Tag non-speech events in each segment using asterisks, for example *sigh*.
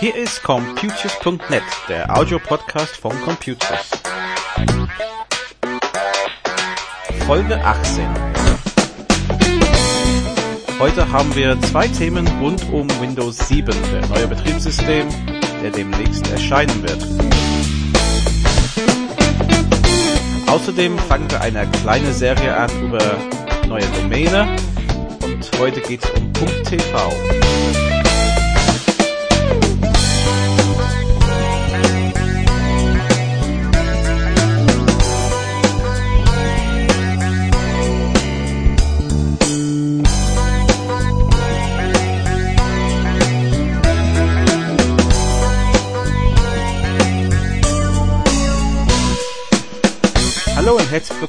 Hier ist Computers.net, der Audio-Podcast von Computers. Folge 18. Heute haben wir zwei Themen rund um Windows 7, der neue Betriebssystem, der demnächst erscheinen wird. Außerdem fangen wir eine kleine Serie an über neue Domäne und heute geht es um .tv.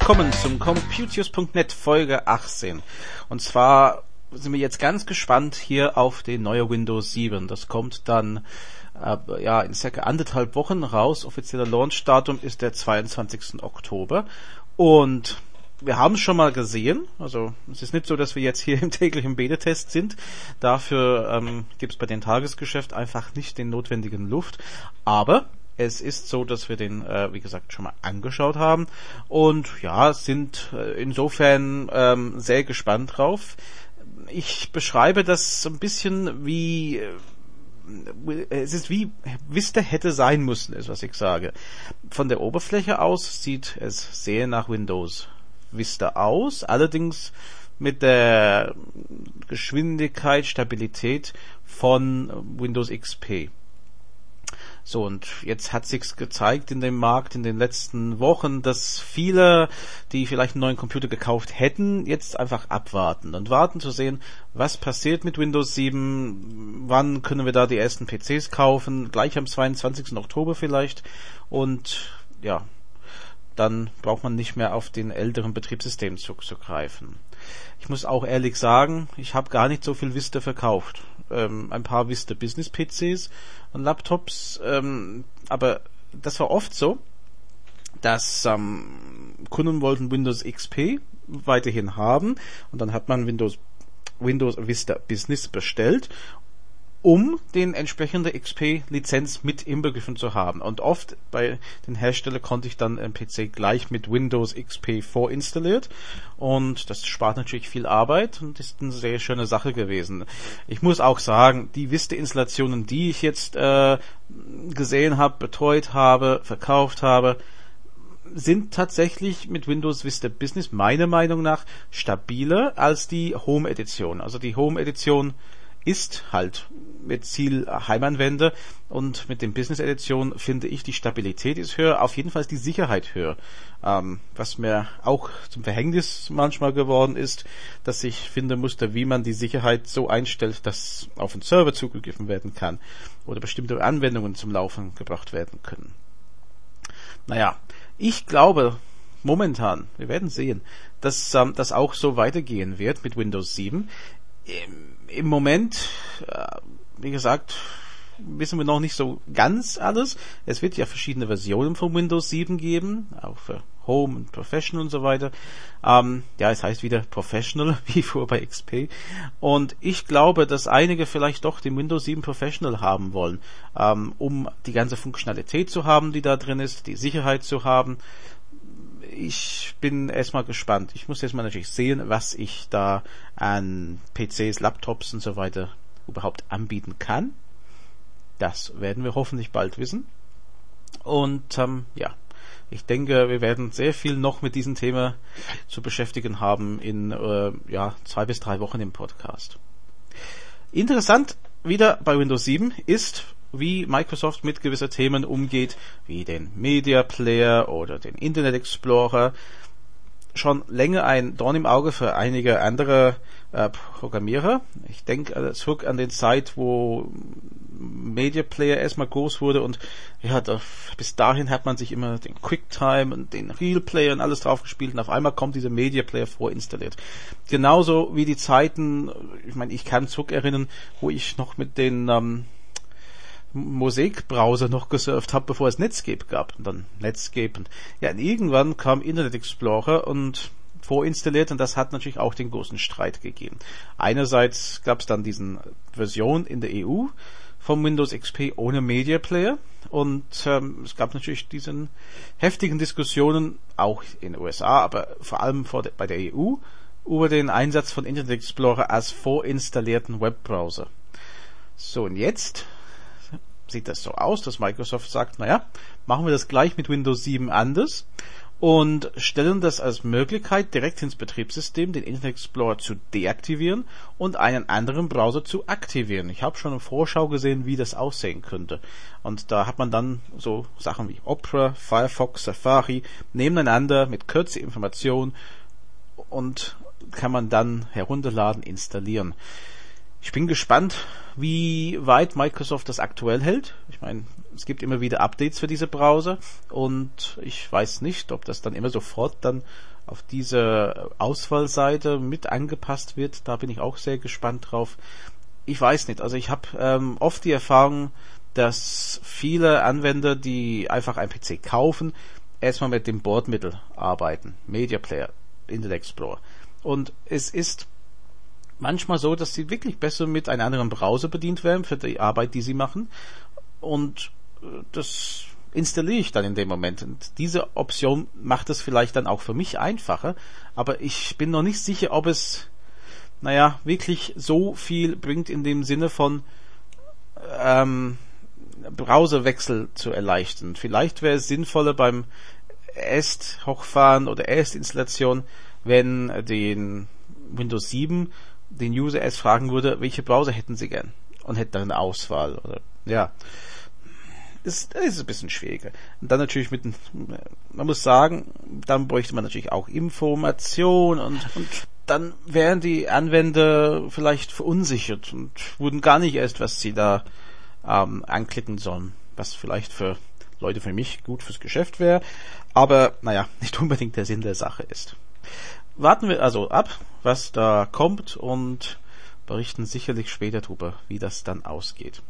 willkommen zum Computius.net Folge 18. Und zwar sind wir jetzt ganz gespannt hier auf die neue Windows 7. Das kommt dann äh, ja in circa anderthalb Wochen raus. Offizieller Launchdatum ist der 22. Oktober. Und wir haben es schon mal gesehen. Also es ist nicht so, dass wir jetzt hier *laughs* im täglichen Beta-Test sind. Dafür ähm, gibt es bei dem Tagesgeschäft einfach nicht den notwendigen Luft. Aber es ist so, dass wir den, äh, wie gesagt, schon mal angeschaut haben und ja, sind äh, insofern ähm, sehr gespannt drauf. Ich beschreibe das so ein bisschen wie äh, es ist wie Vista hätte sein müssen, ist was ich sage. Von der Oberfläche aus sieht es sehr nach Windows Vista aus, allerdings mit der Geschwindigkeit, Stabilität von Windows XP. So, und jetzt hat sich's gezeigt in dem Markt in den letzten Wochen, dass viele, die vielleicht einen neuen Computer gekauft hätten, jetzt einfach abwarten und warten zu sehen, was passiert mit Windows 7, wann können wir da die ersten PCs kaufen, gleich am 22. Oktober vielleicht und ja, dann braucht man nicht mehr auf den älteren Betriebssystem zuzugreifen. Ich muss auch ehrlich sagen, ich habe gar nicht so viel Vista verkauft. Ähm, ein paar Vista Business PCs und Laptops, ähm, aber das war oft so, dass ähm, Kunden wollten Windows XP weiterhin haben und dann hat man Windows Windows Vista Business bestellt um den entsprechende XP-Lizenz mit inbegriffen zu haben. Und oft bei den Herstellern konnte ich dann einen PC gleich mit Windows XP vorinstalliert und das spart natürlich viel Arbeit und ist eine sehr schöne Sache gewesen. Ich muss auch sagen, die Vista-Installationen, die ich jetzt äh, gesehen habe, betreut habe, verkauft habe, sind tatsächlich mit Windows Vista Business meiner Meinung nach stabiler als die Home Edition. Also die Home Edition ist halt mit Ziel Heimanwender und mit dem Business Edition finde ich die Stabilität ist höher, auf jeden Fall die Sicherheit höher. Ähm, was mir auch zum Verhängnis manchmal geworden ist, dass ich finden musste, wie man die Sicherheit so einstellt, dass auf den Server zugegriffen werden kann oder bestimmte Anwendungen zum Laufen gebracht werden können. Naja, ich glaube, momentan, wir werden sehen, dass ähm, das auch so weitergehen wird mit Windows 7. Ähm, im Moment, äh, wie gesagt, wissen wir noch nicht so ganz alles. Es wird ja verschiedene Versionen von Windows 7 geben, auch für Home und Professional und so weiter. Ähm, ja, es heißt wieder Professional, *laughs* wie vor bei XP. Und ich glaube, dass einige vielleicht doch den Windows 7 Professional haben wollen, ähm, um die ganze Funktionalität zu haben, die da drin ist, die Sicherheit zu haben ich bin erstmal gespannt. Ich muss jetzt mal natürlich sehen, was ich da an PCs, Laptops und so weiter überhaupt anbieten kann. Das werden wir hoffentlich bald wissen. Und ähm, ja, ich denke, wir werden sehr viel noch mit diesem Thema zu beschäftigen haben in äh, ja, zwei bis drei Wochen im Podcast. Interessant wieder bei Windows 7 ist, wie Microsoft mit gewisser Themen umgeht, wie den Media Player oder den Internet Explorer, schon länger ein Dorn im Auge für einige andere äh, Programmierer. Ich denke äh, zurück an den Zeit, wo Media Player erstmal groß wurde und ja, da, bis dahin hat man sich immer den QuickTime und den Real Player und alles drauf gespielt und auf einmal kommt dieser Media Player vorinstalliert. Genauso wie die Zeiten, ich meine, ich kann zurück erinnern, wo ich noch mit den ähm, Mosaic-Browser noch gesurft habe, bevor es Netscape gab. Und dann Netscape. Und ja, und irgendwann kam Internet Explorer und vorinstalliert und das hat natürlich auch den großen Streit gegeben. Einerseits gab es dann diesen Version in der EU vom Windows XP ohne Media Player und ähm, es gab natürlich diesen heftigen Diskussionen auch in den USA, aber vor allem vor de, bei der EU über den Einsatz von Internet Explorer als vorinstallierten Webbrowser. So und jetzt sieht das so aus, dass Microsoft sagt, naja, machen wir das gleich mit Windows 7 anders und stellen das als Möglichkeit, direkt ins Betriebssystem den Internet Explorer zu deaktivieren und einen anderen Browser zu aktivieren. Ich habe schon eine Vorschau gesehen, wie das aussehen könnte. Und da hat man dann so Sachen wie Opera, Firefox, Safari nebeneinander mit kürzer Information und kann man dann herunterladen, installieren. Ich bin gespannt, wie weit Microsoft das aktuell hält. Ich meine, es gibt immer wieder Updates für diese Browser und ich weiß nicht, ob das dann immer sofort dann auf diese Auswahlseite mit angepasst wird. Da bin ich auch sehr gespannt drauf. Ich weiß nicht. Also ich habe ähm, oft die Erfahrung, dass viele Anwender, die einfach ein PC kaufen, erstmal mit dem Bordmittel arbeiten. Media Player, Internet Explorer. Und es ist manchmal so, dass sie wirklich besser mit einem anderen Browser bedient werden für die Arbeit, die sie machen. Und äh, das installiere ich dann in dem Moment. Und diese Option macht es vielleicht dann auch für mich einfacher, aber ich bin noch nicht sicher, ob es, naja, wirklich so viel bringt in dem Sinne von ähm, Browserwechsel zu erleichtern. Vielleicht wäre es sinnvoller beim Erst-Hochfahren oder Erstinstallation, wenn den Windows 7 den User erst fragen würde, welche Browser hätten sie gern und hätte dann eine Auswahl oder ja. Das ist ein bisschen schwieriger. Und dann natürlich mit, man muss sagen, dann bräuchte man natürlich auch Information und, und dann wären die Anwender vielleicht verunsichert und wurden gar nicht erst, was sie da ähm, anklicken sollen. Was vielleicht für Leute für mich gut fürs Geschäft wäre, aber naja, *laughs* nicht unbedingt der Sinn der Sache ist warten wir also ab, was da kommt und berichten sicherlich später darüber, wie das dann ausgeht.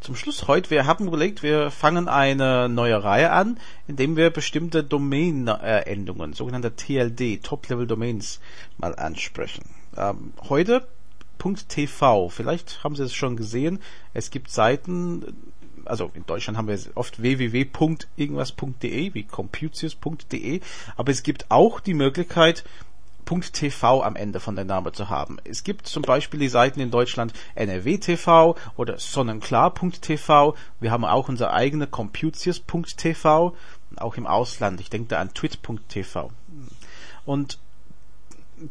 Zum Schluss heute, wir haben überlegt, wir fangen eine neue Reihe an, indem wir bestimmte Domain-Endungen, sogenannte TLD, Top-Level Domains, mal ansprechen. Ähm, heute .tv, vielleicht haben Sie es schon gesehen, es gibt Seiten, also in Deutschland haben wir oft www.irgendwas.de wie computius.de, aber es gibt auch die Möglichkeit, .tv am Ende von der Name zu haben. Es gibt zum Beispiel die Seiten in Deutschland NRW.tv oder sonnenklar.tv. Wir haben auch unser eigene Computius.tv, auch im Ausland. Ich denke da an twit.tv. Und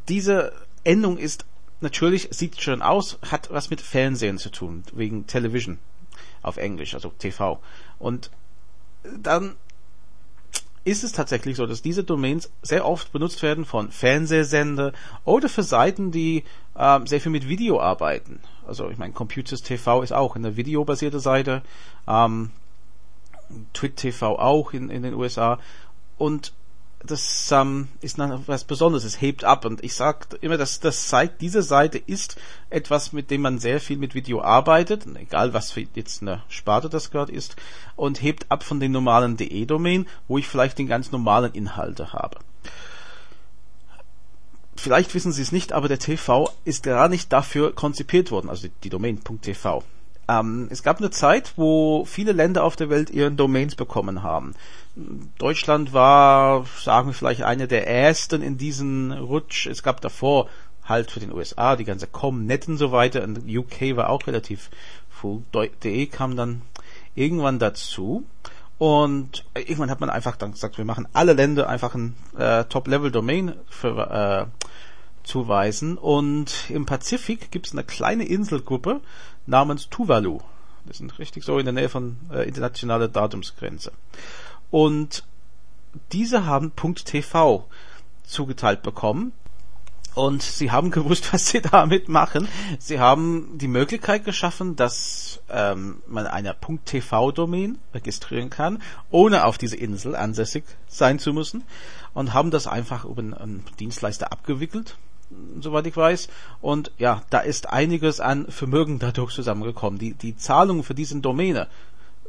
diese Endung ist natürlich, sieht schön aus, hat was mit Fernsehen zu tun, wegen Television auf Englisch, also TV. Und dann ist es tatsächlich so, dass diese Domains sehr oft benutzt werden von Fernsehsender oder für Seiten, die äh, sehr viel mit Video arbeiten. Also ich meine, Computers TV ist auch eine videobasierte Seite, ähm, Twit TV auch in, in den USA und das ähm, ist was Besonderes, es hebt ab und ich sage immer, dass das zeigt, diese Seite ist etwas, mit dem man sehr viel mit Video arbeitet, egal was für jetzt eine Sparte das gerade ist, und hebt ab von den normalen DE-Domain, wo ich vielleicht den ganz normalen Inhalte habe. Vielleicht wissen Sie es nicht, aber der TV ist gar nicht dafür konzipiert worden, also die Domain.tv. Ähm, es gab eine Zeit, wo viele Länder auf der Welt ihren Domains bekommen haben. Deutschland war, sagen wir vielleicht, einer der ersten in diesen Rutsch. Es gab davor halt für den USA die ganze Comnet und so weiter. Und UK war auch relativ früh. DE kam dann irgendwann dazu. Und irgendwann hat man einfach dann gesagt, wir machen alle Länder einfach ein äh, Top-Level-Domain äh, zuweisen. Und im Pazifik gibt es eine kleine Inselgruppe namens Tuvalu. Das sind richtig so in der Nähe von äh, internationaler Datumsgrenze. Und diese haben .tv zugeteilt bekommen. Und sie haben *laughs* gewusst, was sie damit machen. Sie haben die Möglichkeit geschaffen, dass ähm, man eine .tv-Domain registrieren kann, ohne auf diese Insel ansässig sein zu müssen. Und haben das einfach über einen Dienstleister abgewickelt soweit ich weiß. Und ja, da ist einiges an Vermögen dadurch zusammengekommen. Die, die Zahlungen für diesen Domäne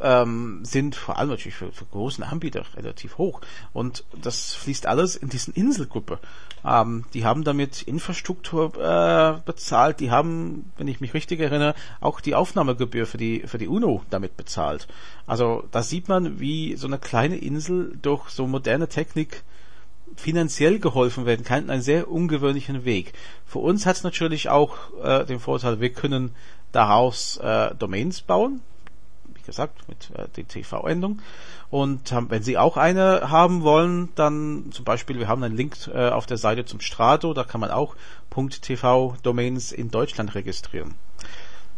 ähm, sind vor allem natürlich für, für großen Anbieter relativ hoch. Und das fließt alles in diesen Inselgruppe. Ähm, die haben damit Infrastruktur äh, bezahlt, die haben, wenn ich mich richtig erinnere, auch die Aufnahmegebühr für die, für die UNO damit bezahlt. Also da sieht man, wie so eine kleine Insel durch so moderne Technik finanziell geholfen werden kann, einen sehr ungewöhnlichen Weg. Für uns hat es natürlich auch äh, den Vorteil, wir können daraus äh, Domains bauen, wie gesagt, mit äh, der TV-Endung. Und ähm, wenn Sie auch eine haben wollen, dann zum Beispiel, wir haben einen Link äh, auf der Seite zum Strato, da kann man auch .tv-Domains in Deutschland registrieren.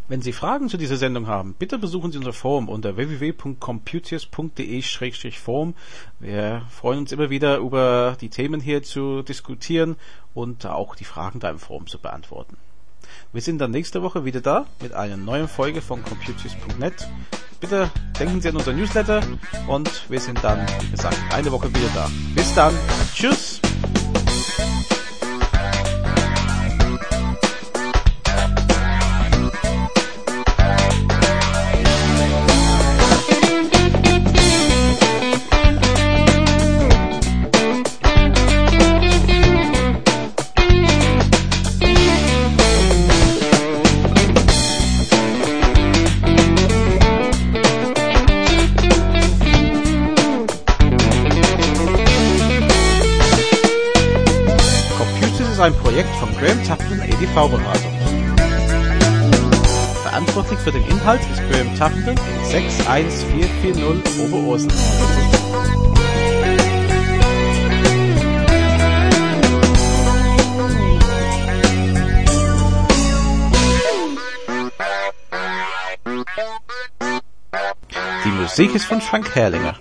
Wenn Sie Fragen zu dieser Sendung haben, bitte besuchen Sie unser Forum unter www.computius.de-forum. Wir freuen uns immer wieder über die Themen hier zu diskutieren und auch die Fragen da im Forum zu beantworten. Wir sind dann nächste Woche wieder da mit einer neuen Folge von Computius.net. Bitte denken Sie an unser Newsletter und wir sind dann, wie gesagt, eine Woche wieder da. Bis dann. Tschüss. Graham Tufton EDV-Beratung. Verantwortlich für den Inhalt ist Graham Tufton 61440 Oberursel. Die Musik ist von Frank Herrlinger.